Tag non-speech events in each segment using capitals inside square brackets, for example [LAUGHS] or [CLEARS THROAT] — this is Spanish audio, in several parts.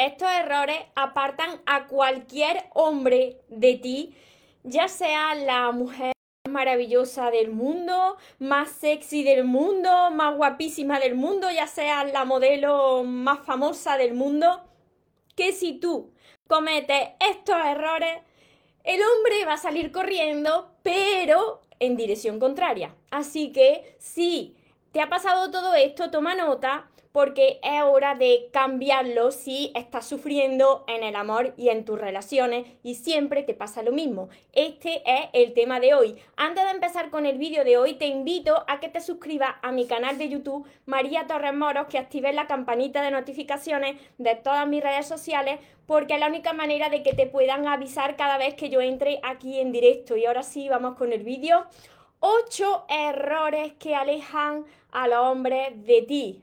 estos errores apartan a cualquier hombre de ti, ya sea la mujer maravillosa del mundo, más sexy del mundo, más guapísima del mundo, ya sea la modelo más famosa del mundo, que si tú cometes estos errores, el hombre va a salir corriendo, pero en dirección contraria. Así que si te ha pasado todo esto, toma nota porque es hora de cambiarlo si estás sufriendo en el amor y en tus relaciones y siempre te pasa lo mismo. Este es el tema de hoy. Antes de empezar con el vídeo de hoy, te invito a que te suscribas a mi canal de YouTube María Torres Moros, que actives la campanita de notificaciones de todas mis redes sociales porque es la única manera de que te puedan avisar cada vez que yo entre aquí en directo. Y ahora sí, vamos con el vídeo. Ocho errores que alejan al hombre de ti.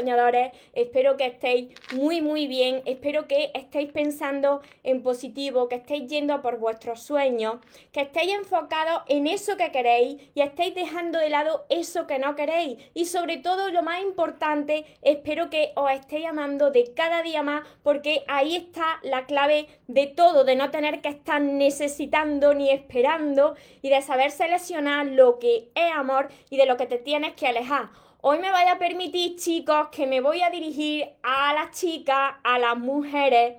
Soñadores, espero que estéis muy muy bien, espero que estéis pensando en positivo, que estéis yendo por vuestros sueños, que estéis enfocados en eso que queréis y estéis dejando de lado eso que no queréis. Y sobre todo lo más importante, espero que os estéis amando de cada día más porque ahí está la clave de todo, de no tener que estar necesitando ni esperando y de saber seleccionar lo que es amor y de lo que te tienes que alejar. Hoy me vaya a permitir, chicos, que me voy a dirigir a las chicas, a las mujeres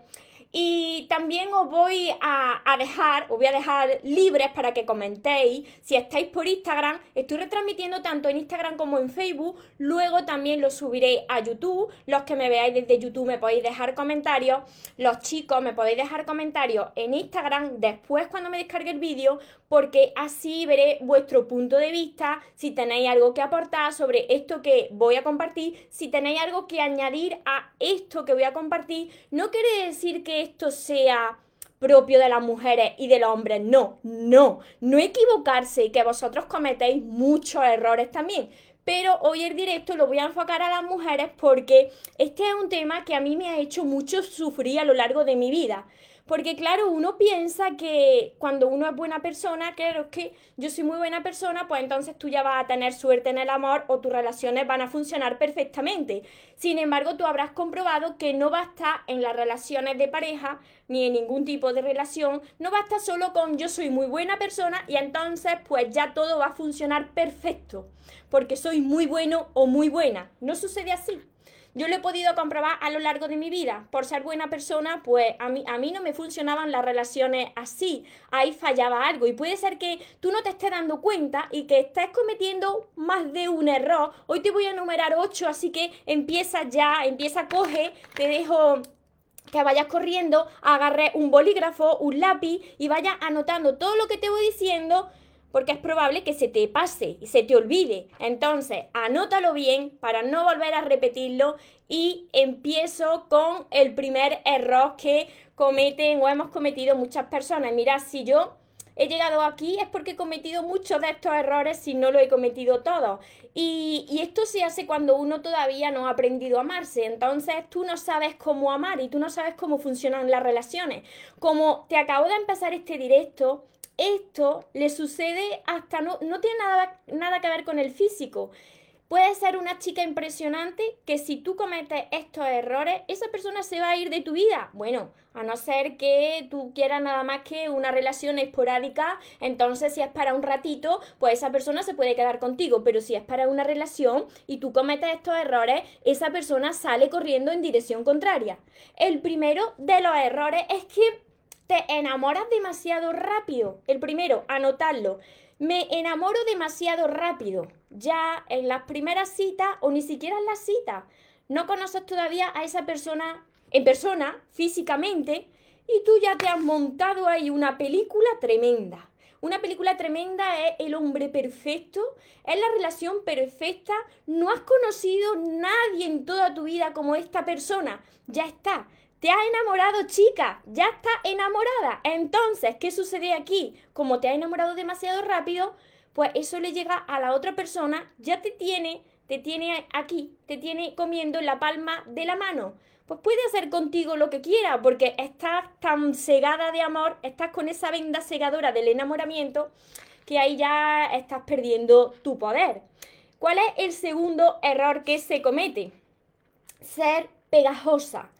y también os voy a, dejar, os voy a dejar libres para que comentéis. Si estáis por Instagram, estoy retransmitiendo tanto en Instagram como en Facebook. Luego también lo subiré a YouTube. Los que me veáis desde YouTube me podéis dejar comentarios. Los chicos me podéis dejar comentarios en Instagram después cuando me descargue el vídeo, porque así veré vuestro punto de vista. Si tenéis algo que aportar sobre esto que voy a compartir, si tenéis algo que añadir a esto que voy a compartir, no quiere decir que esto sea propio de las mujeres y de los hombres. No, no, no equivocarse, que vosotros cometéis muchos errores también. Pero hoy el directo lo voy a enfocar a las mujeres porque este es un tema que a mí me ha hecho mucho sufrir a lo largo de mi vida. Porque claro, uno piensa que cuando uno es buena persona, claro, es que yo soy muy buena persona, pues entonces tú ya vas a tener suerte en el amor o tus relaciones van a funcionar perfectamente. Sin embargo, tú habrás comprobado que no basta en las relaciones de pareja ni en ningún tipo de relación, no basta solo con yo soy muy buena persona y entonces pues ya todo va a funcionar perfecto, porque soy muy bueno o muy buena. No sucede así. Yo lo he podido comprobar a lo largo de mi vida. Por ser buena persona, pues a mí, a mí no me funcionaban las relaciones así. Ahí fallaba algo. Y puede ser que tú no te estés dando cuenta y que estés cometiendo más de un error. Hoy te voy a enumerar ocho, así que empieza ya, empieza, coge, te dejo que vayas corriendo, agarre un bolígrafo, un lápiz y vayas anotando todo lo que te voy diciendo porque es probable que se te pase y se te olvide. Entonces, anótalo bien para no volver a repetirlo y empiezo con el primer error que cometen o hemos cometido muchas personas. Mira, si yo he llegado aquí es porque he cometido muchos de estos errores si no lo he cometido todo. Y, y, esto se hace cuando uno todavía no ha aprendido a amarse. Entonces tú no sabes cómo amar y tú no sabes cómo funcionan las relaciones. Como te acabo de empezar este directo, esto le sucede hasta no, no tiene nada, nada que ver con el físico. Puede ser una chica impresionante que si tú cometes estos errores, esa persona se va a ir de tu vida. Bueno, a no ser que tú quieras nada más que una relación esporádica, entonces si es para un ratito, pues esa persona se puede quedar contigo. Pero si es para una relación y tú cometes estos errores, esa persona sale corriendo en dirección contraria. El primero de los errores es que te enamoras demasiado rápido. El primero, anotarlo. Me enamoro demasiado rápido. Ya en las primeras citas o ni siquiera en las citas. No conoces todavía a esa persona en persona, físicamente, y tú ya te has montado ahí una película tremenda. Una película tremenda es el hombre perfecto, es la relación perfecta. No has conocido nadie en toda tu vida como esta persona. Ya está Te has enamorado, chica, ya está enamorada. Entonces, ¿qué sucede aquí? Como te has enamorado demasiado rápido, pues eso le llega a la otra persona, ya te tiene, te tiene aquí, te tiene comiendo en la palma de la mano. Pues puede hacer contigo lo que quiera, porque estás tan cegada de amor, estás con esa venda cegadora del enamoramiento, que ahí ya estás perdiendo tu poder. ¿Cuál es el segundo error que se comete? Ser pegajosa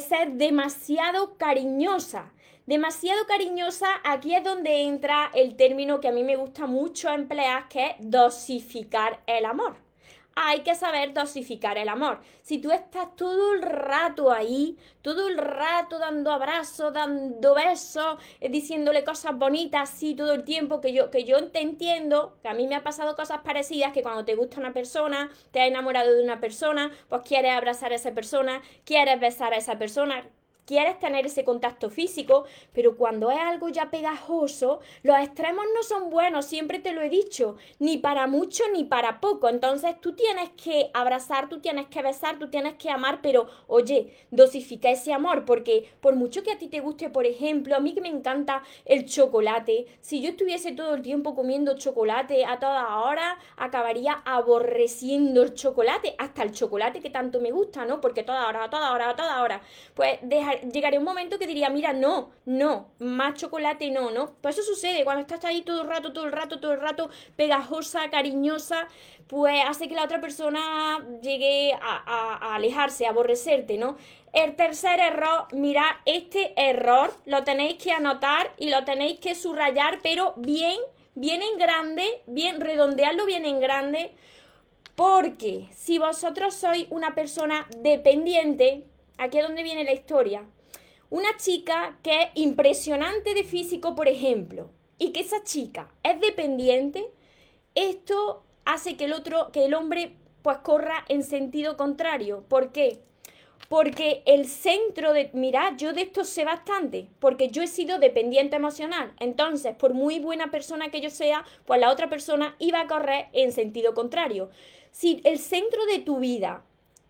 ser demasiado cariñosa. Demasiado cariñosa, aquí es donde entra el término que a mí me gusta mucho emplear, que es dosificar el amor hay que saber dosificar el amor. Si tú estás todo el rato ahí, todo el rato dando abrazos, dando besos, eh, diciéndole cosas bonitas así todo el tiempo, que yo, que yo te entiendo, que a mí me ha pasado cosas parecidas, que cuando te gusta una persona, te has enamorado de una persona, pues quieres abrazar a esa persona, quieres besar a esa persona, quieres tener ese contacto físico, pero cuando es algo ya pegajoso, los extremos no son buenos, siempre te lo he dicho, ni para mucho ni para poco. Entonces tú tienes que abrazar, tú tienes que besar, tú tienes que amar, pero oye, dosifica ese amor, porque por mucho que a ti te guste, por ejemplo, a mí que me encanta el chocolate, si yo estuviese todo el tiempo comiendo chocolate a toda hora, acabaría aborreciendo el chocolate, hasta el chocolate que tanto me gusta, ¿no? Porque toda hora, a toda hora, a toda hora, pues dejar llegaría un momento que diría, mira, no, no, más chocolate no, ¿no? Pues eso sucede, cuando estás ahí todo el rato, todo el rato, todo el rato, pegajosa, cariñosa, pues hace que la otra persona llegue a, alejarse, a aborrecerte, ¿no? El tercer error, mira, este error lo tenéis que anotar y lo tenéis que subrayar, pero bien, bien en grande, bien, redondearlo bien en grande, porque si vosotros sois una persona dependiente, aquí es donde viene la historia. Una chica que es impresionante de físico, por ejemplo, y que esa chica es dependiente, esto hace que el otro, que el hombre pues corra en sentido contrario. ¿Por qué? Porque el centro de, mira, yo de esto sé bastante, porque yo he sido dependiente emocional. Entonces, por muy buena persona que yo sea, pues la otra persona iba a correr en sentido contrario. Si el centro de tu vida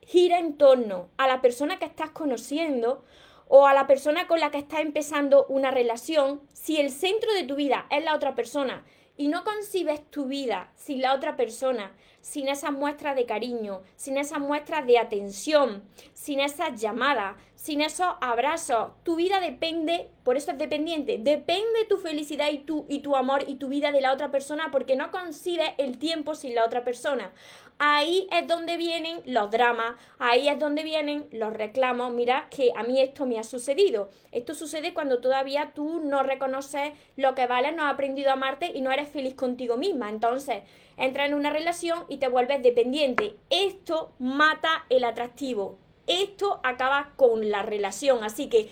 gira en torno a la persona que estás conociendo o a la persona con la que estás empezando una relación, si el centro de tu vida es la otra persona y no concibes tu vida sin la otra persona, sin esas muestras de cariño, sin esas muestras de atención, sin esas llamadas, sin esos abrazos, tu vida depende, por eso es dependiente, depende tu felicidad y tu, y tu amor y tu vida de la otra persona porque no concibes el tiempo sin la otra persona ahí es donde vienen los dramas, ahí es donde vienen los reclamos. Mira que a mí esto me ha sucedido. Esto sucede cuando todavía tú no reconoces lo que vales, no has aprendido a amarte y no eres feliz contigo misma. Entonces, entras en una relación y te vuelves dependiente. Esto mata el atractivo. Esto acaba con la relación. Así que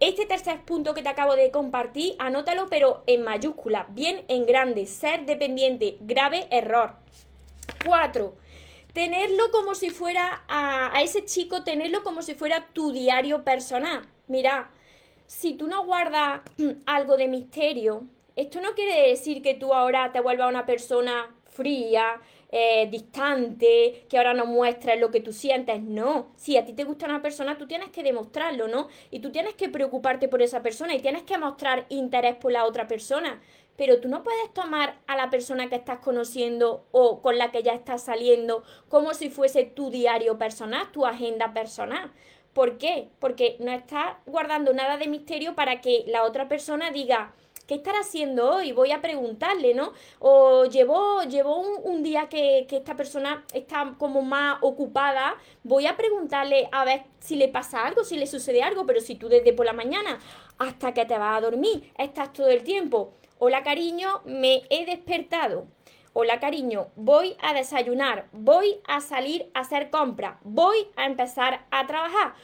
este tercer punto que te acabo de compartir, anótalo pero en mayúscula, bien en grande, ser dependiente, grave error. Cuatro, tenerlo como si fuera a, ese chico, tenerlo como si fuera tu diario personal. Mira, si tú no guardas [CLEARS THROAT] algo de misterio, esto no quiere decir que tú ahora te vuelvas una persona fría, eh, distante, que ahora no muestres lo que tú sientes. No, si a ti te gusta una persona, tú tienes que demostrarlo, ¿no? Y tú tienes que preocuparte por esa persona y tienes que mostrar interés por la otra persona pero tú no puedes tomar a la persona que estás conociendo o con la que ya estás saliendo como si fuese tu diario personal, tu agenda personal. ¿Por qué? Porque no estás guardando nada de misterio para que la otra persona diga, ¿qué estará haciendo hoy? Voy a preguntarle, ¿no? O llevó, llevó un, día que, que, esta persona está como más ocupada, voy a preguntarle a ver si le pasa algo, si le sucede algo, pero si tú desde por la mañana hasta que te vas a dormir estás todo el tiempo Hola cariño, me he despertado. Hola cariño, voy a desayunar, voy a salir a hacer compras, voy a empezar a trabajar,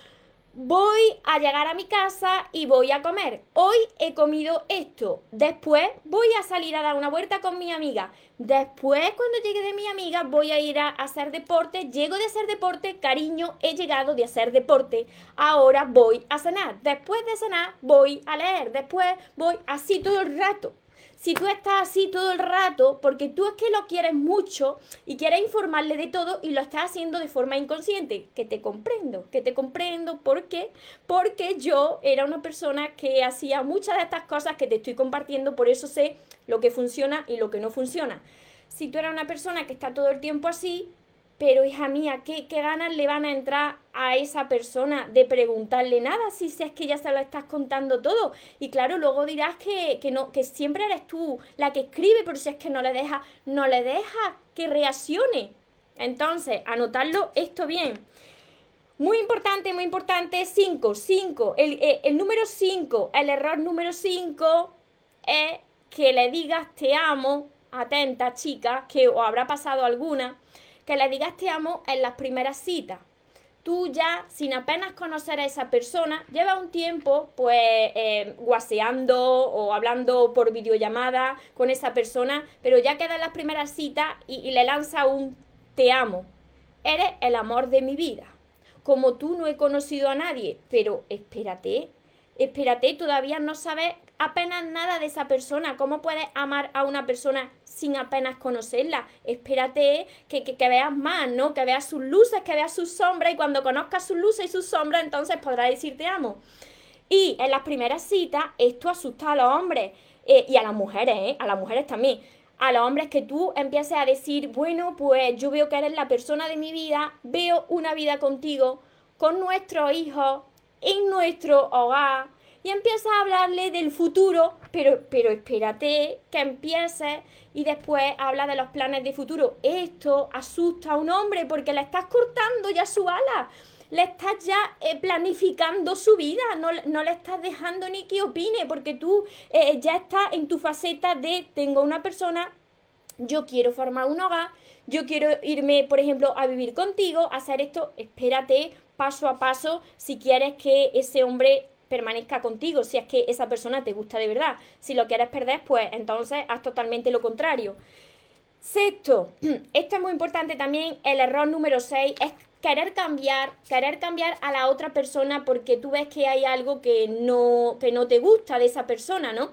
voy a llegar a mi casa y voy a comer. Hoy he comido esto, después voy a salir a dar una vuelta con mi amiga. Después cuando llegue de mi amiga voy a ir a hacer deporte, llego de hacer deporte, cariño, he llegado de hacer deporte. Ahora voy a cenar, después de cenar voy a leer, después voy así todo el rato si tú estás así todo el rato, porque tú es que lo quieres mucho y quieres informarle de todo y lo estás haciendo de forma inconsciente, que te comprendo, que te comprendo, ¿por qué? Porque yo era una persona que hacía muchas de estas cosas que te estoy compartiendo, por eso sé lo que funciona y lo que no funciona. Si tú eres una persona que está todo el tiempo así, pero hija mía, ¿qué, ¿qué, ganas le van a entrar a esa persona de preguntarle nada si, es que ya se lo estás contando todo? Y claro, luego dirás que, que, no, que siempre eres tú la que escribe, pero si es que no le deja, no le deja que reaccione. Entonces, anotarlo esto bien. Muy importante, muy importante, 5, 5, el, eh, el número 5, el error número 5 es que le digas te amo, atenta chica, que os habrá pasado alguna, que le digas te amo en las primeras citas. Tú ya, sin apenas conocer a esa persona, lleva un tiempo pues eh, guaseando o hablando por videollamada con esa persona, pero ya queda en las primeras citas y, y le lanza un te amo. Eres el amor de mi vida. Como tú no he conocido a nadie, pero espérate, espérate, todavía no sabes apenas nada de esa persona. ¿Cómo puedes amar a una persona sin apenas conocerla? Espérate que, que, veas más, ¿no? Que veas sus luces, que veas sus sombras y cuando conozcas sus luces y sus sombras, entonces podrás decir te amo. Y en las primeras citas, esto asusta a los hombres eh, y a las mujeres, ¿eh? A las mujeres también. A los hombres que tú empieces a decir, bueno, pues yo veo que eres la persona de mi vida, veo una vida contigo, con nuestros hijos, en nuestro hogar, y empieza a hablarle del futuro, pero, pero espérate que empiece y después habla de los planes de futuro. Esto asusta a un hombre porque le estás cortando ya su ala, le estás ya eh, planificando su vida, no, no, le estás dejando ni que opine porque tú eh, ya estás en tu faceta de tengo una persona, yo quiero formar un hogar, yo quiero irme, por ejemplo, a vivir contigo, hacer esto, espérate paso a paso si quieres que ese hombre permanezca contigo, si es que esa persona te gusta de verdad. Si lo quieres perder, pues entonces haz totalmente lo contrario. Sexto, [CLEARS THROAT] esto es muy importante también, el error número 6 es querer cambiar, querer cambiar a la otra persona porque tú ves que hay algo que no, que no te gusta de esa persona, ¿no?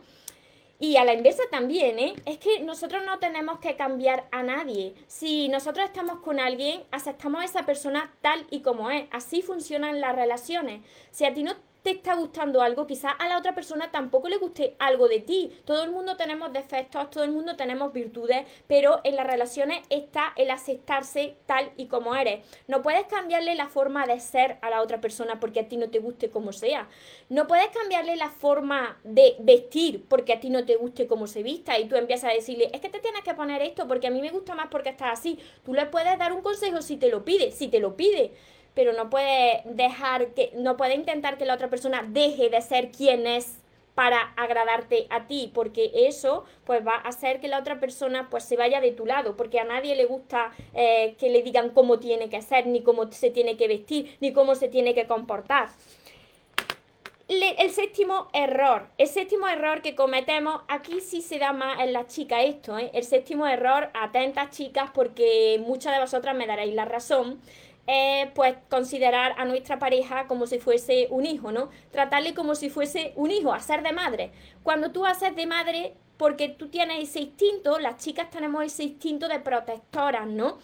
Y a la inversa también, ¿eh? Es que nosotros no tenemos que cambiar a nadie. Si nosotros estamos con alguien, aceptamos a esa persona tal y como es. Así funcionan las relaciones. Si a ti no te está gustando algo, quizás a la otra persona tampoco le guste algo de ti. Todo el mundo tenemos defectos, todo el mundo tenemos virtudes, pero en las relaciones está el aceptarse tal y como eres. No puedes cambiarle la forma de ser a la otra persona porque a ti no te guste como sea. No puedes cambiarle la forma de vestir porque a ti no te guste como se vista y tú empiezas a decirle, es que te tienes que poner esto porque a mí me gusta más porque estás así. Tú le puedes dar un consejo si te lo pide, si te lo pide pero no puede dejar que, no puede intentar que la otra persona deje de ser quien es para agradarte a ti, porque eso pues va a hacer que la otra persona pues se vaya de tu lado, porque a nadie le gusta eh, que le digan cómo tiene que ser, ni cómo se tiene que vestir, ni cómo se tiene que comportar. el séptimo error, el séptimo error que cometemos, aquí sí se da más en la chica esto, ¿eh? el séptimo error, atentas chicas, porque muchas de vosotras me daréis la razón, es pues considerar a nuestra pareja como si fuese un hijo, ¿no? Tratarle como si fuese un hijo, hacer de madre. Cuando tú haces de madre, porque tú tienes ese instinto, las chicas tenemos ese instinto de protectoras, ¿no?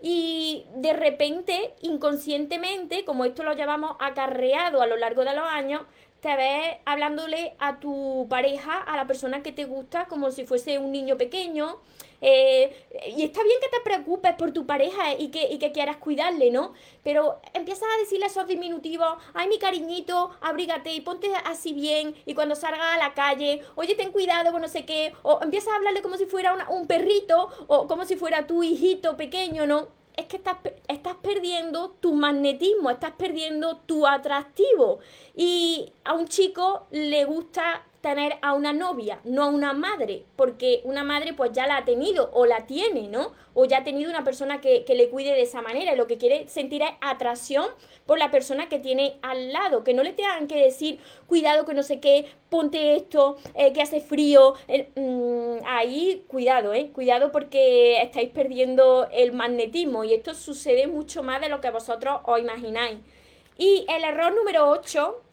Y de repente, inconscientemente, como esto lo llevamos acarreado a lo largo de los años, te ves hablándole a tu pareja, a la persona que te gusta, como si fuese un niño pequeño, eh, y está bien que te preocupes por tu pareja y que, y que quieras cuidarle, ¿no? Pero empiezas a decirle esos diminutivos, ay mi cariñito, abrígate y ponte así bien, y cuando salga a la calle, oye, ten cuidado no sé qué, o empiezas a hablarle como si fuera un perrito, o como si fuera tu hijito pequeño, ¿no? Es que estás, estás, perdiendo tu magnetismo, estás perdiendo tu atractivo. Y a un chico le gusta tener a una novia, no a una madre, porque una madre pues ya la ha tenido o la tiene, ¿no? O ya ha tenido una persona que, le cuide de esa manera y lo que quiere sentir es atracción por la persona que tiene al lado, que no le tengan que decir, cuidado que no sé qué, ponte esto, eh, que hace frío, mm, ahí cuidado, ¿eh? Cuidado porque estáis perdiendo el magnetismo y esto sucede mucho más de lo que vosotros os imagináis. Y el error número 8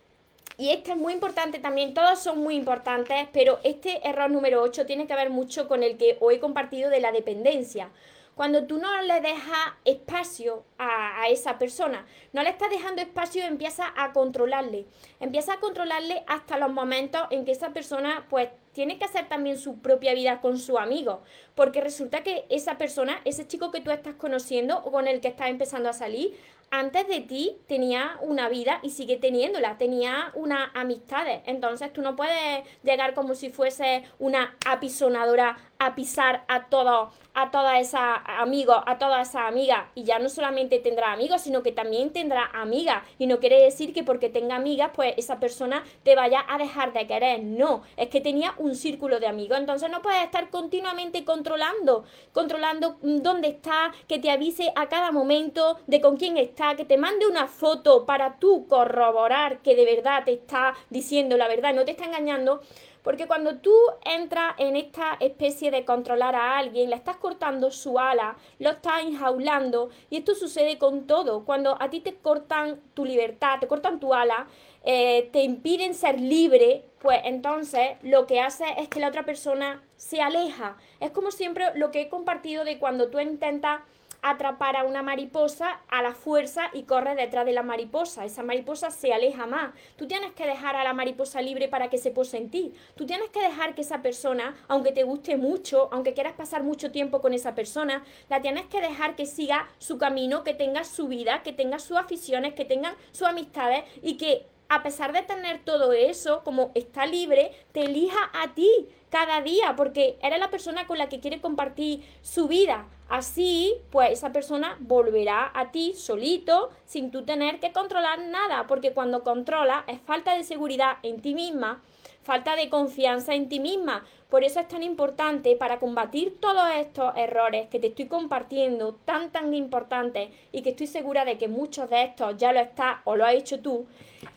y este es muy importante también, todos son muy importantes, pero este error número 8 tiene que ver mucho con el que hoy he compartido de la dependencia. Cuando tú no le dejas espacio a, esa persona, no le estás dejando espacio, empieza a controlarle. Empieza a controlarle hasta los momentos en que esa persona pues tiene que hacer también su propia vida con su amigo, porque resulta que esa persona, ese chico que tú estás conociendo o con el que estás empezando a salir, antes de ti tenía una vida y sigue teniéndola, tenía unas amistades. Entonces tú no puedes llegar como si fuese una apisonadora a pisar a todos, a todas esas amigos, a todas esas amigas. Y ya no solamente tendrá amigos, sino que también tendrá amigas. Y no quiere decir que porque tenga amigas, pues esa persona te vaya a dejar de querer. No, es que tenía un círculo de amigos. Entonces no puedes estar continuamente controlando, controlando dónde está, que te avise a cada momento de con quién está, que te mande una foto para tú corroborar que de verdad te está diciendo la verdad, no te está engañando. Porque cuando tú entras en esta especie de controlar a alguien, le estás cortando su ala, lo estás enjaulando, y esto sucede con todo. Cuando a ti te cortan tu libertad, te cortan tu ala, eh, te impiden ser libre, pues entonces lo que hace es que la otra persona se aleja. Es como siempre lo que he compartido de cuando tú intentas atrapar a una mariposa a la fuerza y corre detrás de la mariposa. Esa mariposa se aleja más. Tú tienes que dejar a la mariposa libre para que se pose en ti. Tú tienes que dejar que esa persona, aunque te guste mucho, aunque quieras pasar mucho tiempo con esa persona, la tienes que dejar que siga su camino, que tenga su vida, que tenga sus aficiones, que tenga sus amistades y que a pesar de tener todo eso, como está libre, te elija a ti cada día, porque eres la persona con la que quiere compartir su vida. Así, pues esa persona volverá a ti solito, sin tú tener que controlar nada, porque cuando controla es falta de seguridad en ti misma, falta de confianza en ti misma. Por eso es tan importante para combatir todos estos errores que te estoy compartiendo, tan tan importantes y que estoy segura de que muchos de estos ya lo estás o lo has hecho tú.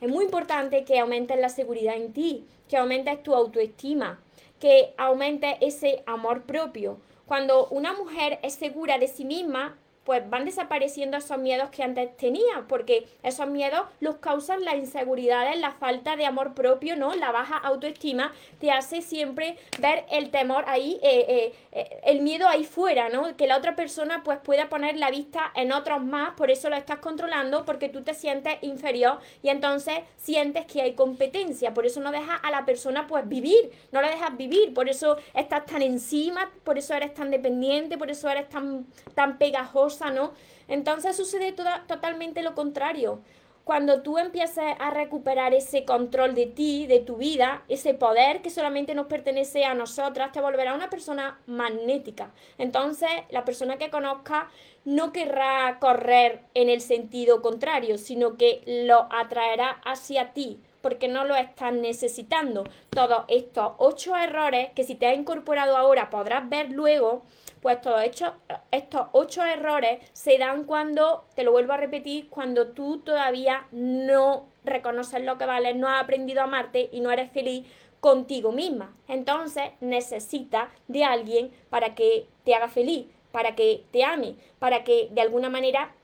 Es muy importante que aumentes la seguridad en ti, que aumentes tu autoestima, que aumentes ese amor propio. Cuando una mujer es segura de sí misma, pues van desapareciendo esos miedos que antes tenía, porque esos miedos los causan las inseguridades, la falta de amor propio, ¿no? La baja autoestima te hace siempre ver el temor ahí, eh, eh, eh, el miedo ahí fuera, ¿no? Que la otra persona pues pueda poner la vista en otros más, por eso lo estás controlando, porque tú te sientes inferior y entonces sientes que hay competencia, por eso no dejas a la persona pues vivir, no la dejas vivir, por eso estás tan encima, por eso eres tan dependiente, por eso eres tan, tan pegajoso Entonces sucede totalmente lo contrario. Cuando tú empieces a recuperar ese control de ti, de tu vida, ese poder que solamente nos pertenece a nosotras, te volverá una persona magnética. Entonces, la persona que conozca no querrá correr en el sentido contrario, sino que lo atraerá hacia ti, porque no lo estás necesitando. Todos estos ocho errores que si te has incorporado ahora podrás ver luego, pues todos estos, ocho errores se dan cuando, te lo vuelvo a repetir, cuando tú todavía no reconoces lo que vales, no has aprendido a amarte y no eres feliz contigo misma. Entonces necesitas de alguien para que te haga feliz, para que te ame, para que de alguna manera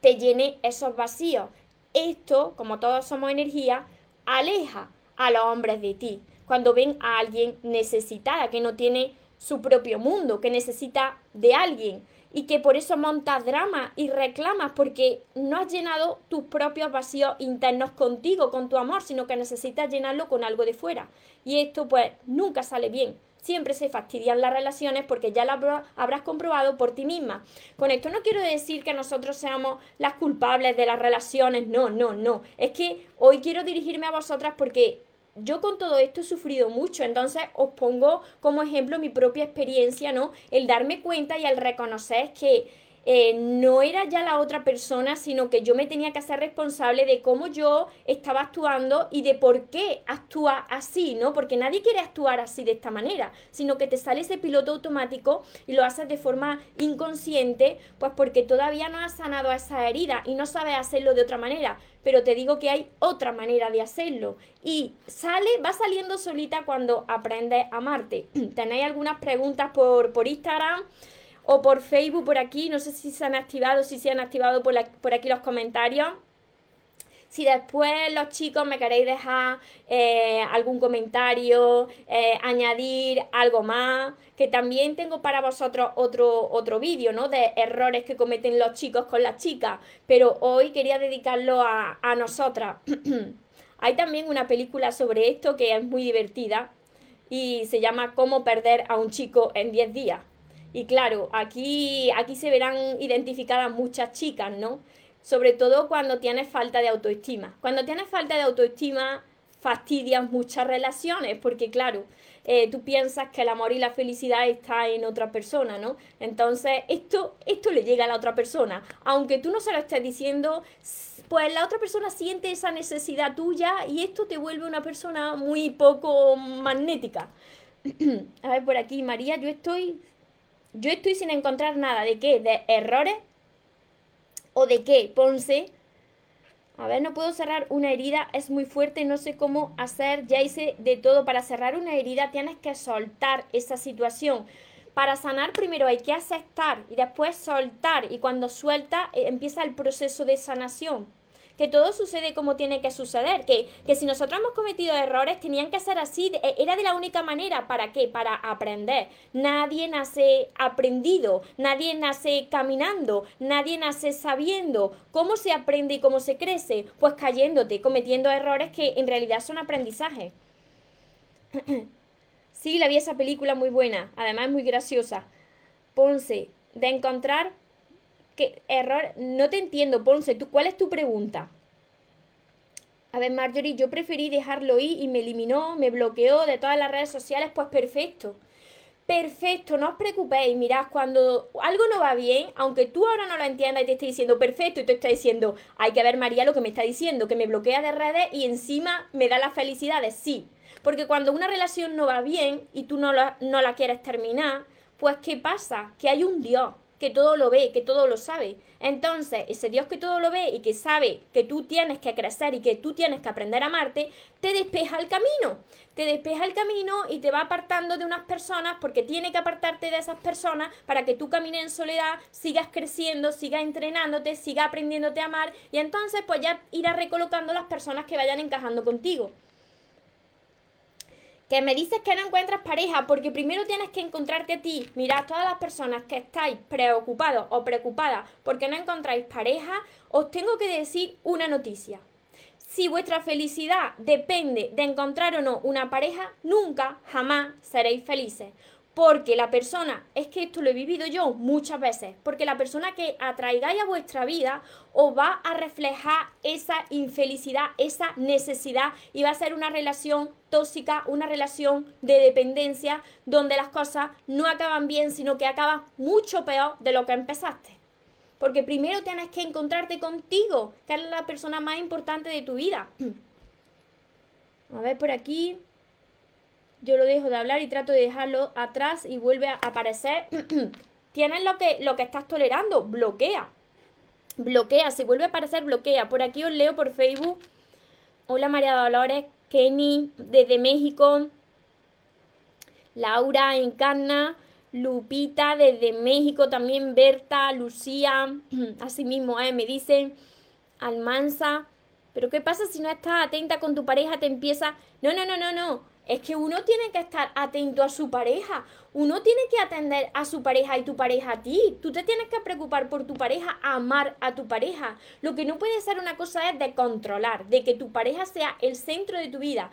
te llene esos vacíos. Esto, como todos somos energía, aleja a los hombres de ti. Cuando ven a alguien necesitada, que no tiene su propio mundo, que necesita de alguien y que por eso montas drama y reclamas porque no has llenado tus propios vacíos internos contigo, con tu amor, sino que necesitas llenarlo con algo de fuera. Y esto pues nunca sale bien. Siempre se fastidian las relaciones porque ya lo habrás comprobado por ti misma. Con esto no quiero decir que nosotros seamos las culpables de las relaciones, no, no, no. Es que hoy quiero dirigirme a vosotras porque yo con todo esto he sufrido mucho, entonces os pongo como ejemplo mi propia experiencia, ¿no? El darme cuenta y el reconocer que eh, no era ya la otra persona, sino que yo me tenía que hacer responsable de cómo yo estaba actuando y de por qué actúa así, ¿no? Porque nadie quiere actuar así de esta manera, sino que te sale ese piloto automático y lo haces de forma inconsciente, pues porque todavía no has sanado esa herida y no sabes hacerlo de otra manera. Pero te digo que hay otra manera de hacerlo y sale, va saliendo solita cuando aprendes a amarte. [CLEARS THROAT] ¿Tenéis algunas preguntas por, por Instagram? O por Facebook por aquí. No sé si se han activado, si se han activado por, aquí los comentarios. Si después los chicos me queréis dejar eh, algún comentario, eh, añadir algo más, que también tengo para vosotros otro, otro vídeo, ¿no? De errores que cometen los chicos con las chicas, pero hoy quería dedicarlo a, a nosotras. [CLEARS THROAT] Hay también una película sobre esto que es muy divertida y se llama Cómo perder a un chico en 10 días. Y claro, aquí, aquí se verán identificadas muchas chicas, ¿no? Sobre todo cuando tienes falta de autoestima. Cuando tienes falta de autoestima, fastidias muchas relaciones, porque claro, eh, tú piensas que el amor y la felicidad está en otra persona, ¿no? Entonces, esto, esto le llega a la otra persona. Aunque tú no se lo estés diciendo, pues la otra persona siente esa necesidad tuya y esto te vuelve una persona muy poco magnética. [CLEARS THROAT] a ver, por aquí, María, yo estoy. Yo estoy sin encontrar nada. ¿De qué? ¿De errores? ¿O de qué? Ponce. A ver, no puedo cerrar una herida, es muy fuerte, no sé cómo hacer, ya hice de todo. Para cerrar una herida tienes que soltar esa situación. Para sanar primero hay que aceptar y después soltar. Y cuando suelta eh, empieza el proceso de sanación que todo sucede como tiene que suceder, que, que si nosotros hemos cometido errores tenían que ser así, e, era de la única manera, ¿para qué? Para aprender. Nadie nace aprendido, nadie nace caminando, nadie nace sabiendo. ¿Cómo se aprende y cómo se crece? Pues cayéndote, cometiendo errores que en realidad son aprendizaje. [CLEARS THROAT] sí, la vi esa película muy buena, además es muy graciosa. Ponce, de encontrar ¿Qué error? No te entiendo, Ponce. ¿tú, ¿Cuál es tu pregunta? A ver, Marjorie, yo preferí dejarlo ir y me eliminó, me bloqueó de todas las redes sociales. Pues perfecto. Perfecto, no os preocupéis. Mirad, cuando algo no va bien, aunque tú ahora no lo entiendas y te esté diciendo perfecto y tú estás diciendo, hay que ver María lo que me está diciendo, que me bloquea de redes y encima me da las felicidades. Sí, porque cuando una relación no va bien y tú no la, no la quieres terminar, pues ¿qué pasa? Que hay un Dios que todo lo ve, que todo lo sabe. Entonces, ese Dios que todo lo ve y que sabe que tú tienes que crecer y que tú tienes que aprender a amarte, te despeja el camino. Te despeja el camino y te va apartando de unas personas porque tiene que apartarte de esas personas para que tú camines en soledad, sigas creciendo, sigas entrenándote, sigas aprendiéndote a amar y entonces pues ya irás recolocando las personas que vayan encajando contigo que me dices que no encuentras pareja, porque primero tienes que encontrarte a ti. Mirad, todas las personas que estáis preocupados o preocupadas porque no encontráis pareja, os tengo que decir una noticia. Si vuestra felicidad depende de encontrar o no una pareja, nunca, jamás seréis felices. Porque la persona, es que esto lo he vivido yo muchas veces, porque la persona que atraigáis a vuestra vida os va a reflejar esa infelicidad, esa necesidad y va a ser una relación tóxica, una relación de dependencia donde las cosas no acaban bien, sino que acaban mucho peor de lo que empezaste. Porque primero tienes que encontrarte contigo, que es la persona más importante de tu vida. [CLEARS THROAT] A ver por aquí yo lo dejo de hablar y trato de dejarlo atrás y vuelve a aparecer. [CLEARS THROAT] Tienes lo que, lo que estás tolerando, bloquea. Bloquea, se vuelve a aparecer, bloquea. Por aquí os leo por Facebook. Hola María Dolores, Kenny desde México. Laura Encarna, Lupita desde México, también Berta, Lucía, [CLEARS THROAT] así mismo, ¿eh? me dicen Almanza. Pero ¿qué pasa si no estás atenta con tu pareja? Te empieza, no, no, no, no, no. Es que uno tiene que estar atento a su pareja. Uno tiene que atender a su pareja y tu pareja a ti. Tú te tienes que preocupar por tu pareja, amar a tu pareja. Lo que no puede ser una cosa es de controlar, de que tu pareja sea el centro de tu vida.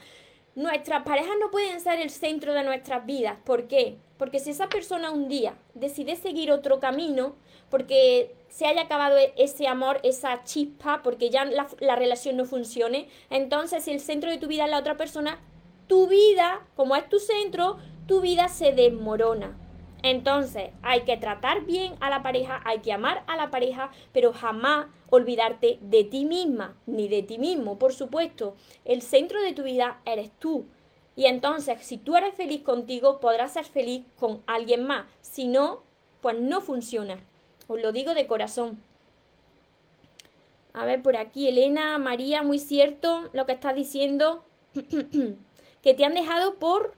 Nuestras parejas no pueden ser el centro de nuestras vidas. ¿Por qué? Porque si esa persona un día decide seguir otro camino, porque se haya acabado e-, ese amor, esa chispa, porque ya la, la relación no funcione, entonces si el centro de tu vida es la otra persona, tu vida, como es tu centro, tu vida se desmorona. Entonces, hay que tratar bien a la pareja, hay que amar a la pareja, pero jamás olvidarte de ti misma, ni de ti mismo, por supuesto. El centro de tu vida eres tú. Y entonces, si tú eres feliz contigo, podrás ser feliz con alguien más. Si no, pues no funciona. Os lo digo de corazón. A ver, por aquí, Elena, María, muy cierto lo que estás diciendo. [CLEARS THROAT] que te han dejado por,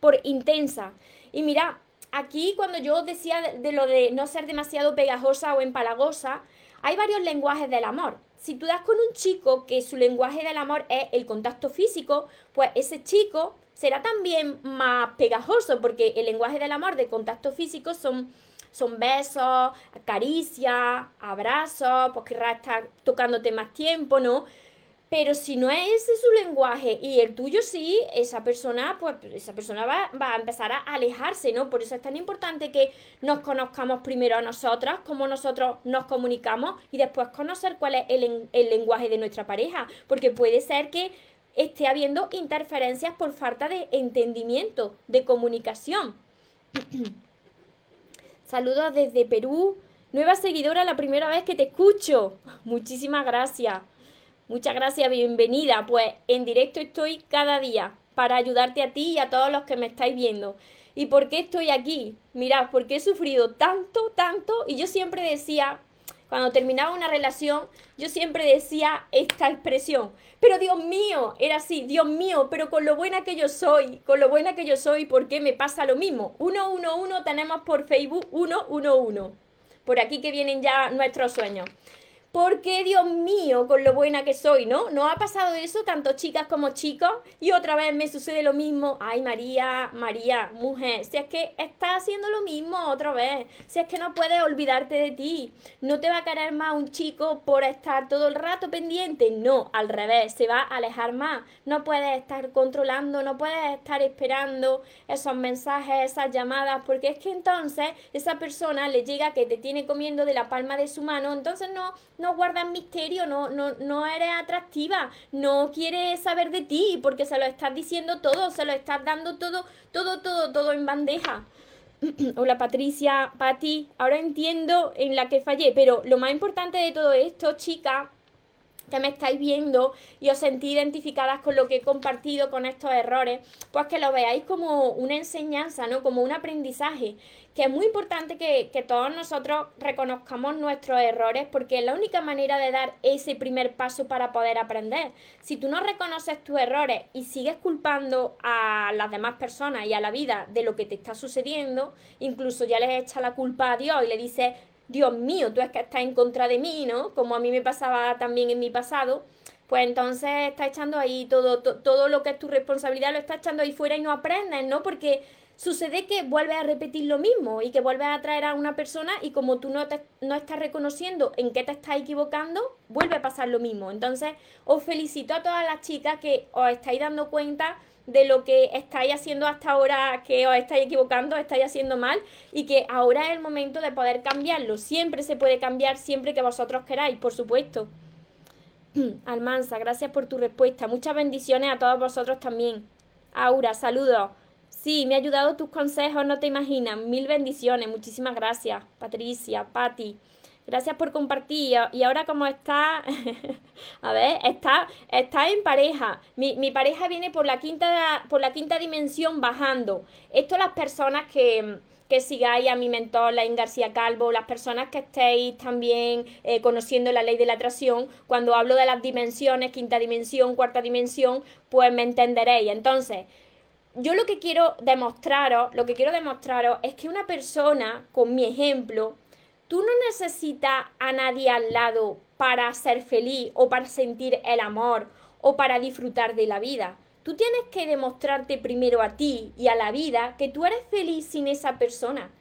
por intensa. Y mira, aquí cuando yo decía de, lo de no ser demasiado pegajosa o empalagosa, hay varios lenguajes del amor. si tú das con un chico que su lenguaje del amor es el contacto físico, pues ese chico será también más pegajoso, porque el lenguaje del amor de contacto físico son, son besos, caricias, abrazos, pues querrá estar tocándote más tiempo, ¿no? Pero si no es ese su lenguaje y el tuyo sí, esa persona, pues esa persona va, a empezar a alejarse, ¿no? Por eso es tan importante que nos conozcamos primero a nosotras, cómo nosotros nos comunicamos y después conocer cuál es el, el lenguaje de nuestra pareja. Porque puede ser que esté habiendo interferencias por falta de entendimiento, de comunicación. [CLEARS THROAT] Saludos desde Perú. Nueva seguidora, la primera vez que te escucho. Muchísimas gracias. Muchas gracias, bienvenida. Pues en directo estoy cada día para ayudarte a ti y a todos los que me estáis viendo. ¿Y por qué estoy aquí? Mirad, porque he sufrido tanto, tanto y yo siempre decía, cuando terminaba una relación, yo siempre decía esta expresión, pero Dios mío, era así, Dios mío, pero con lo buena que yo soy, con lo buena que yo soy, ¿por qué me pasa lo mismo? 111 tenemos por Facebook 111. Por aquí que vienen ya nuestros sueños porque Dios mío, con lo buena que soy, ¿no? ¿No ha pasado eso tanto chicas como chicos? Y otra vez me sucede lo mismo. Ay, María, María, mujer, si es que estás haciendo lo mismo otra vez, si es que no puedes olvidarte de ti, no te va a querer más un chico por estar todo el rato pendiente, no, al revés, se va a alejar más. No puedes estar controlando, no puedes estar esperando esos mensajes, esas llamadas, porque es que entonces esa persona le llega que te tiene comiendo de la palma de su mano, entonces no no guardas misterio, no, no, no eres atractiva, no quiere saber de ti porque se lo estás diciendo todo, se lo estás dando todo, todo, todo, todo en bandeja. [CLEARS THROAT] Hola Patricia, Pati, ahora entiendo en la que fallé, pero lo más importante de todo esto, chica, que me estáis viendo y os sentí identificadas con lo que he compartido con estos errores, pues que lo veáis como una enseñanza, ¿no? Como un aprendizaje, que es muy importante que, que todos nosotros reconozcamos nuestros errores porque es la única manera de dar ese primer paso para poder aprender. Si tú no reconoces tus errores y sigues culpando a las demás personas y a la vida de lo que te está sucediendo, incluso ya les echa la culpa a Dios y le dices, Dios mío, tú es que estás en contra de mí, ¿no? Como a mí me pasaba también en mi pasado, pues entonces está echando ahí todo, todo lo que es tu responsabilidad, lo está echando ahí fuera y no aprendes, ¿no? Porque sucede que vuelves a repetir lo mismo y que vuelves a traer a una persona y como tú no, te, no estás reconociendo en qué te estás equivocando, vuelve a pasar lo mismo. Entonces, os felicito a todas las chicas que os estáis dando cuenta de lo que estáis haciendo hasta ahora, que os estáis equivocando, os estáis haciendo mal y que ahora es el momento de poder cambiarlo. Siempre se puede cambiar, siempre que vosotros queráis, por supuesto. [CLEARS THROAT] Almanza, gracias por tu respuesta. Muchas bendiciones a todos vosotros también. Aura, saludos. Sí, me ha ayudado tus consejos, no te imaginas. Mil bendiciones, muchísimas gracias. Patricia, Patti. Gracias por compartir. Y ahora como está, [LAUGHS] a ver, está, está en pareja. Mi, mi, pareja viene por la, quinta, por la quinta dimensión bajando. Esto las personas que, que sigáis a mi mentor, Lain García Calvo, las personas que estéis también eh, conociendo la ley de la atracción, cuando hablo de las dimensiones, quinta dimensión, cuarta dimensión, pues me entenderéis. Entonces, yo lo que quiero demostraros, lo que quiero demostraros es que una persona, con mi ejemplo, Tú no necesitas a nadie al lado para ser feliz o para sentir el amor o para disfrutar de la vida. Tú tienes que demostrarte primero a ti y a la vida que tú eres feliz sin esa persona.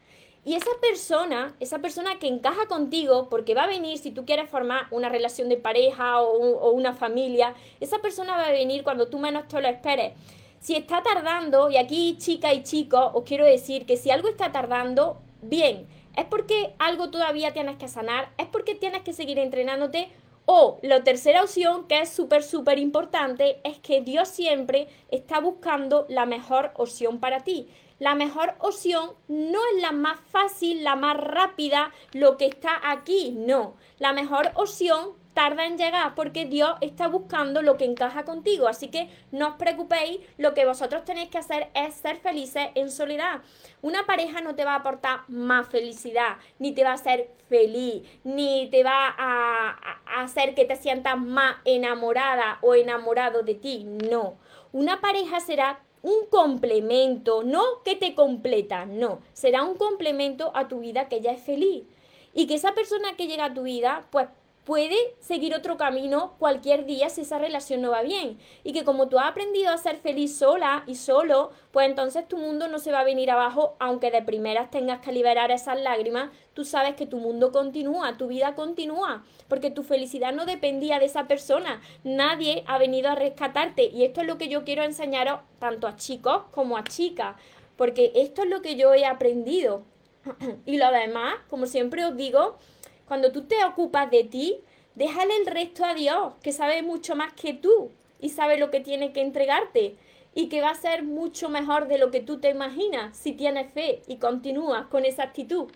Y esa persona, esa persona que encaja contigo, porque va a venir si tú quieres formar una relación de pareja o, o, una familia, esa persona va a venir cuando tú menos te lo esperes. Si está tardando, y aquí chica y chico, os quiero decir que si algo está tardando, bien, es porque algo todavía tienes que sanar, es porque tienes que seguir entrenándote. O la tercera opción, que es súper, súper importante, es que Dios siempre está buscando la mejor opción para ti. La mejor opción no es la más fácil, la más rápida, lo que está aquí, no. La mejor opción tarda en llegar porque Dios está buscando lo que encaja contigo. Así que no os preocupéis, lo que vosotros tenéis que hacer es ser felices en soledad. Una pareja no te va a aportar más felicidad, ni te va a hacer feliz, ni te va a, a hacer que te sientas más enamorada o enamorado de ti. No. Una pareja será un complemento, no que te completa, no, será un complemento a tu vida que ya es feliz. Y que esa persona que llega a tu vida, pues puede seguir otro camino cualquier día si esa relación no va bien. Y que como tú has aprendido a ser feliz sola y solo, pues entonces tu mundo no se va a venir abajo, aunque de primeras tengas que liberar esas lágrimas, tú sabes que tu mundo continúa, tu vida continúa, porque tu felicidad no dependía de esa persona. Nadie ha venido a rescatarte. Y esto es lo que yo quiero enseñaros tanto a chicos como a chicas, porque esto es lo que yo he aprendido. [CLEARS THROAT] y lo demás, como siempre os digo, cuando tú te ocupas de ti, déjale el resto a Dios, que sabe mucho más que tú y sabe lo que tiene que entregarte y que va a ser mucho mejor de lo que tú te imaginas si tienes fe y continúas con esa actitud.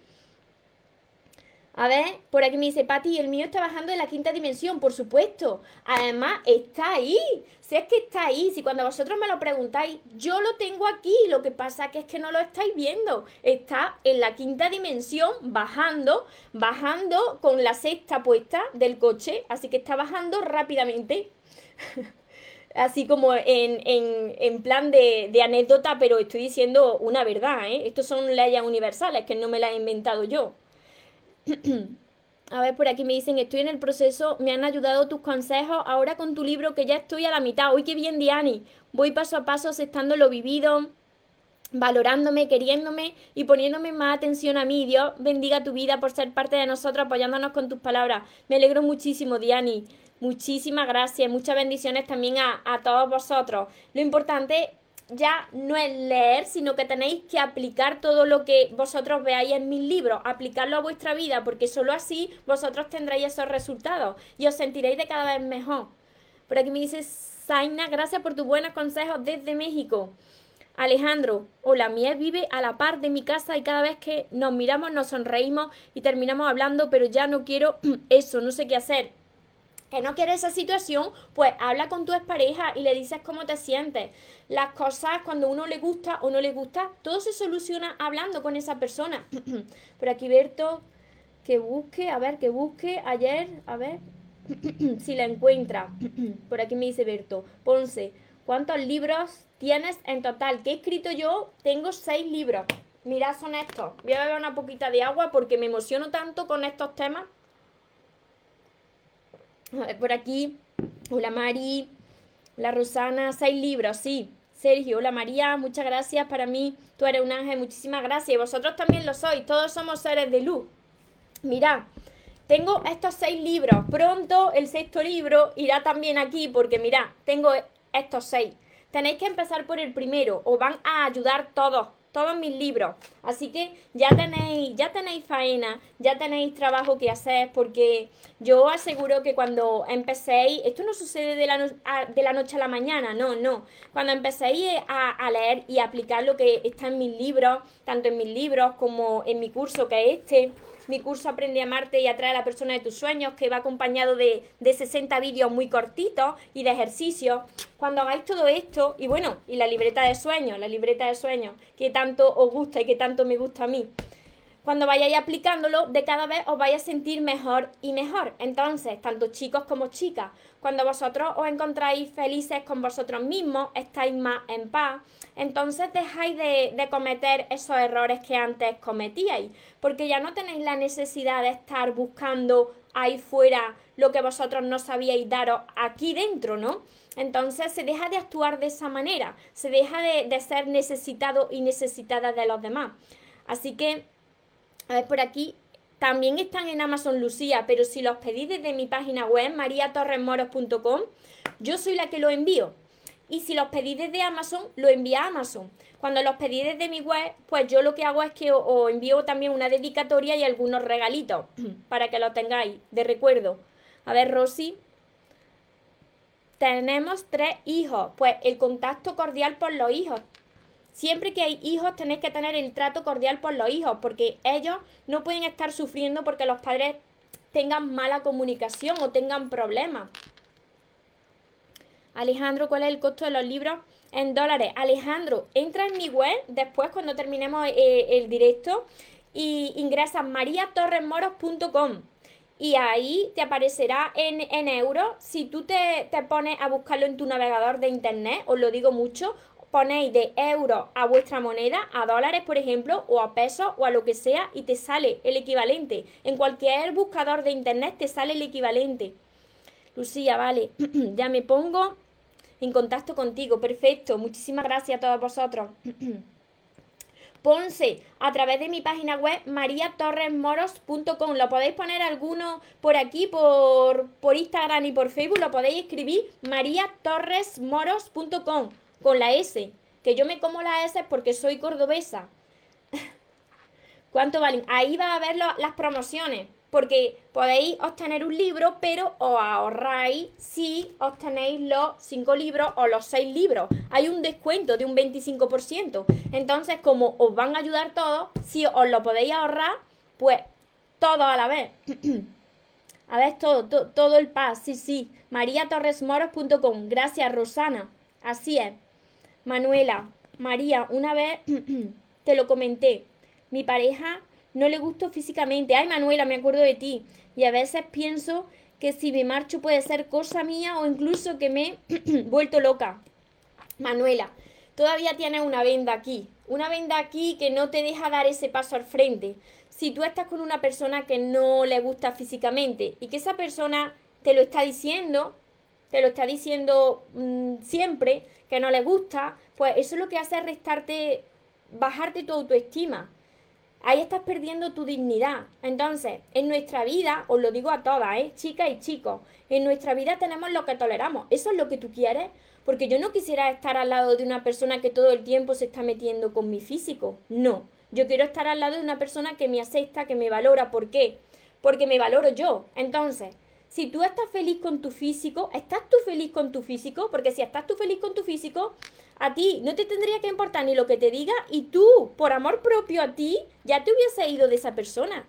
A ver, por aquí me dice Pati, el mío está bajando en la quinta dimensión, por supuesto. Además, está ahí. Si es que está ahí, si cuando vosotros me lo preguntáis, yo lo tengo aquí. Lo que pasa que es que no lo estáis viendo. Está en la quinta dimensión, bajando, bajando con la sexta puesta del coche. Así que está bajando rápidamente. [LAUGHS] Así como en, en, en plan de, de, anécdota, pero estoy diciendo una verdad, ¿eh? Estos son leyes universales que no me las he inventado yo. [CLEARS THROAT] A ver, por aquí me dicen, estoy en el proceso, me han ayudado tus consejos, ahora con tu libro que ya estoy a la mitad. Uy, qué bien, Diani. Voy paso a paso aceptando lo vivido, valorándome, queriéndome y poniéndome más atención a mí. Dios bendiga tu vida por ser parte de nosotros, apoyándonos con tus palabras. Me alegro muchísimo, Diani. Muchísimas gracias. Muchas bendiciones también a, a todos vosotros. Lo importante ya no es leer, sino que tenéis que aplicar todo lo que vosotros veáis en mis libros, aplicarlo a vuestra vida, porque solo así vosotros tendréis esos resultados y os sentiréis de cada vez mejor. Por aquí me dice Zaina, gracias por tus buenos consejos desde México. Alejandro, hola, mía vive a la par de mi casa y cada vez que nos miramos nos sonreímos y terminamos hablando, pero ya no quiero [CLEARS THROAT] eso, no sé qué hacer que no quieres esa situación, pues habla con tu expareja y le dices cómo te sientes. Las cosas, cuando uno le gusta o no le gusta, todo se soluciona hablando con esa persona. [CLEARS THROAT] Pero aquí Berto, que busque, a ver, que busque ayer, a ver, [CLEARS THROAT] si la encuentra. [CLEARS THROAT] Por aquí me dice Berto, Ponce, ¿cuántos libros tienes en total? ¿Qué he escrito yo? Tengo seis libros. Mirad, son estos. Voy a beber una poquita de agua porque me emociono tanto con estos temas. [LAUGHS] Por aquí, hola Mari, la Rosana, seis libros, sí. Sergio, hola María, muchas gracias para mí. Tú eres un ángel, muchísimas gracias. Y vosotros también lo sois, todos somos seres de luz. Mirad, tengo estos seis libros. Pronto el sexto libro irá también aquí porque mirad, tengo estos seis. Tenéis que empezar por el primero, os van a ayudar todos todos mis libros. Así que ya tenéis, ya tenéis faena, ya tenéis trabajo que hacer, porque yo aseguro que cuando empecéis, esto no sucede de la, de la noche a la mañana, no, no. Cuando empecéis a, a, leer y aplicar lo que está en mis libros, tanto en mis libros como en mi curso que es este, mi curso Aprende a amarte y atrae a la persona de tus sueños, que va acompañado de, de 60 vídeos muy cortitos y de ejercicios. Cuando hagáis todo esto, y bueno, y la libreta de sueños, la libreta de sueños, que tanto os gusta y que tanto me gusta a mí cuando vayáis aplicándolo, de cada vez os vais a sentir mejor y mejor. Entonces, tanto chicos como chicas, cuando vosotros os encontráis felices con vosotros mismos, estáis más en paz, entonces dejáis de, de, cometer esos errores que antes cometíais, porque ya no tenéis la necesidad de estar buscando ahí fuera lo que vosotros no sabíais daros aquí dentro, ¿no? Entonces se deja de actuar de esa manera, se deja de, de ser necesitado y necesitada de los demás. Así que a ver, por aquí también están en Amazon Lucía, pero si los pedís desde mi página web, mariatorresmoros.com, yo soy la que lo envío. Y si los pedís desde Amazon, lo envía a Amazon. Cuando los pedís desde mi web, pues yo lo que hago es que os envío también una dedicatoria y algunos regalitos [CLEARS THROAT] para que lo tengáis de recuerdo. A ver, Rosy. Tenemos tres hijos. Pues el contacto cordial por los hijos siempre que hay hijos tenéis que tener el trato cordial por los hijos, porque ellos no pueden estar sufriendo porque los padres tengan mala comunicación o tengan problemas. Alejandro, ¿cuál es el costo de los libros? En dólares. Alejandro, entra en mi web después cuando terminemos eh, el directo y ingresa mariatorresmoros.com y ahí te aparecerá en, en euros. Si tú te, te pones a buscarlo en tu navegador de internet, os lo digo mucho, ponéis de euros a vuestra moneda, a dólares, por ejemplo, o a pesos o a lo que sea, y te sale el equivalente. En cualquier buscador de internet te sale el equivalente. Lucía, vale, [CLEARS THROAT] ya me pongo en contacto contigo. Perfecto, muchísimas gracias a todos vosotros. [CLEARS THROAT] Ponce a través de mi página web mariatorresmoros.com. Lo podéis poner alguno por aquí, por, por Instagram y por Facebook. Lo podéis escribir mariatorresmoros.com con la S. Que yo me como la S porque soy cordobesa. [LAUGHS] ¿Cuánto valen? Ahí va a ver las promociones porque podéis obtener un libro, pero os ahorráis si obtenéis los cinco libros o los seis libros. Hay un descuento de un 25%. Entonces, como os van a ayudar todos, si os lo podéis ahorrar, pues todo a la vez. [CLEARS THROAT] a ver, todo, todo, el paz, sí, sí. mariatorresmoros.com. Gracias, Rosana. Así es. Manuela, María, una vez [CLEARS THROAT] te lo comenté. Mi pareja no le gusto físicamente. Ay, Manuela, me acuerdo de ti. Y a veces pienso que si me marcho puede ser cosa mía o incluso que me he [CLEARS THROAT] vuelto loca. Manuela, todavía tienes una venda aquí. Una venda aquí que no te deja dar ese paso al frente. Si tú estás con una persona que no le gusta físicamente y que esa persona te lo está diciendo, te lo está diciendo mm, siempre, que no le gusta, pues eso es lo que hace es restarte, bajarte tu autoestima ahí estás perdiendo tu dignidad. Entonces, en nuestra vida, os lo digo a todas, ¿eh? chicas y chicos, en nuestra vida tenemos lo que toleramos. ¿Eso es lo que tú quieres? Porque yo no quisiera estar al lado de una persona que todo el tiempo se está metiendo con mi físico. No. Yo quiero estar al lado de una persona que me acepta, que me valora. ¿Por qué? Porque me valoro yo. Entonces, si tú estás feliz con tu físico, ¿estás tú feliz con tu físico? Porque si estás tú feliz con tu físico, a ti no te tendría que importar ni lo que te diga y tú, por amor propio a ti, ya te hubiese ido de esa persona.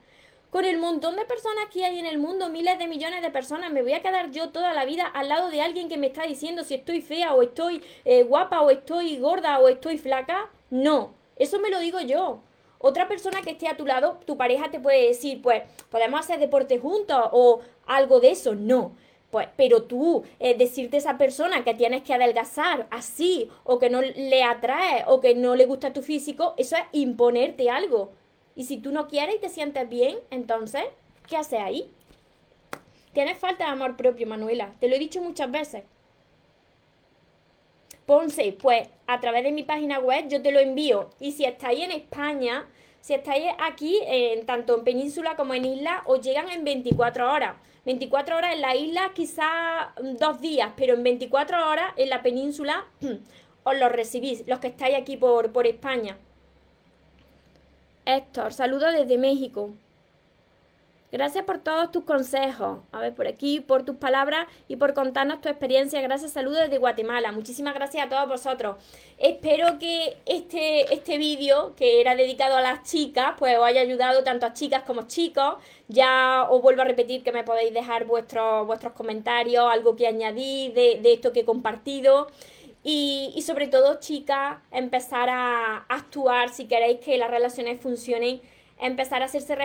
Con el montón de personas que hay en el mundo, miles de millones de personas, me voy a quedar yo toda la vida al lado de alguien que me está diciendo si estoy fea o estoy eh, guapa o estoy gorda o estoy flaca. No, eso me lo digo yo. Otra persona que esté a tu lado, tu pareja te puede decir, pues, podemos hacer deporte juntos o algo de eso. No. Pues, pero tú, eh, decirte a esa persona que tienes que adelgazar así, o que no le atrae, o que no le gusta tu físico, eso es imponerte algo. Y si tú no quieres y te sientes bien, entonces, ¿qué haces ahí? Tienes falta de amor propio, Manuela. Te lo he dicho muchas veces. Ponce, pues a través de mi página web yo te lo envío. Y si estáis en España, si estáis aquí, en, tanto en península como en isla, os llegan en 24 horas. 24 horas en la isla, quizás dos días, pero en 24 horas en la península [CLEARS THROAT] os los recibís, los que estáis aquí por, por España. Héctor, saludo desde México. Gracias por todos tus consejos. A ver, por aquí, por tus palabras y por contarnos tu experiencia. Gracias, saludos desde Guatemala. Muchísimas gracias a todos vosotros. Espero que este, este vídeo, que era dedicado a las chicas, pues os haya ayudado tanto a chicas como chicos. Ya os vuelvo a repetir que me podéis dejar vuestros, vuestros comentarios, algo que añadir de, de esto que he compartido. Y, y, sobre todo, chicas, empezar a actuar si queréis que las relaciones funcionen empezar a hacerse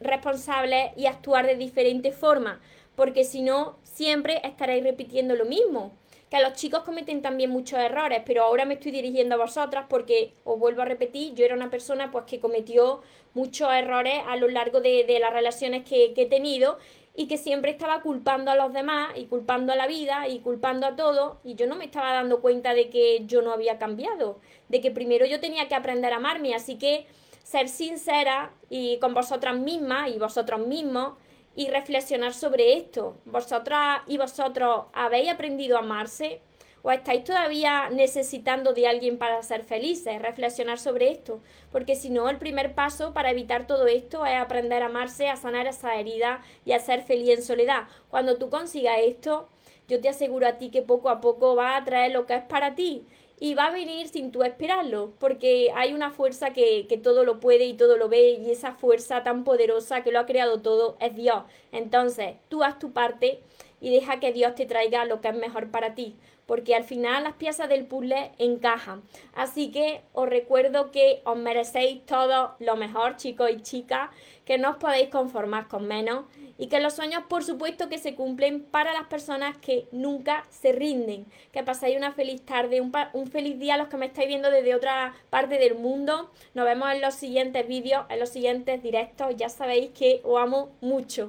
responsable y actuar de diferente forma, porque si no, siempre estaréis repitiendo lo mismo. Que los chicos cometen también muchos errores, pero ahora me estoy dirigiendo a vosotras porque, os vuelvo a repetir, yo era una persona pues que cometió muchos errores a lo largo de, las relaciones que, que he tenido y que siempre estaba culpando a los demás y culpando a la vida y culpando a todo y yo no me estaba dando cuenta de que yo no había cambiado, de que primero yo tenía que aprender a amarme, así que ser sincera y con vosotras mismas y vosotros mismos y reflexionar sobre esto. ¿Vosotras y vosotros habéis aprendido a amarse? ¿O estáis todavía necesitando de alguien para ser felices? Reflexionar sobre esto. Porque si no, el primer paso para evitar todo esto es aprender a amarse, a sanar esa herida y a ser feliz en soledad. Cuando tú consigas esto, yo te aseguro a ti que poco a poco va a traer lo que es para ti y va a venir sin tú esperarlo, porque hay una fuerza que, que, todo lo puede y todo lo ve, y esa fuerza tan poderosa que lo ha creado todo es Dios. Entonces, tú haz tu parte y deja que Dios te traiga lo que es mejor para ti, porque al final las piezas del puzzle encajan. Así que os recuerdo que os merecéis todo lo mejor, chicos y chicas, que no os podéis conformar con menos y que los sueños, por supuesto, que se cumplen para las personas que nunca se rinden. Que pasáis una feliz tarde, un, un feliz día a los que me estáis viendo desde otra parte del mundo. Nos vemos en los siguientes vídeos, en los siguientes directos. Ya sabéis que os amo mucho.